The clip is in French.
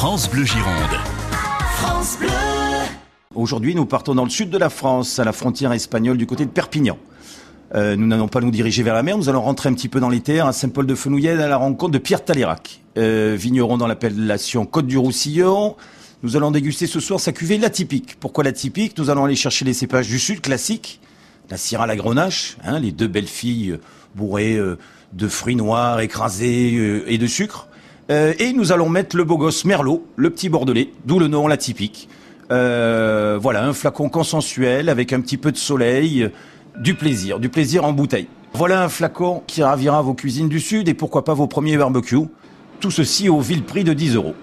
France Bleu Gironde. France Bleu. Aujourd'hui, nous partons dans le sud de la France, à la frontière espagnole du côté de Perpignan. Euh, nous n'allons pas nous diriger vers la mer, nous allons rentrer un petit peu dans les terres, à Saint-Paul-de-Fenouillet, à la rencontre de Pierre Talérac, euh, vigneron dans l'appellation Côte du Roussillon. Nous allons déguster ce soir sa cuvée l'atypique. Pourquoi l'atypique? Nous allons aller chercher les cépages du sud classiques, la Syrah, la Grenache, hein, les deux belles filles bourrées euh, de fruits noirs écrasés euh, et de sucre. Euh, et nous allons mettre le beau gosse Merlot, le petit bordelais, d'où le nom l'atypique. Euh, voilà, un flacon consensuel avec un petit peu de soleil, du plaisir, du plaisir en bouteille. Voilà un flacon qui ravira vos cuisines du Sud et pourquoi pas vos premiers barbecues. Tout ceci au vil prix de 10 euros.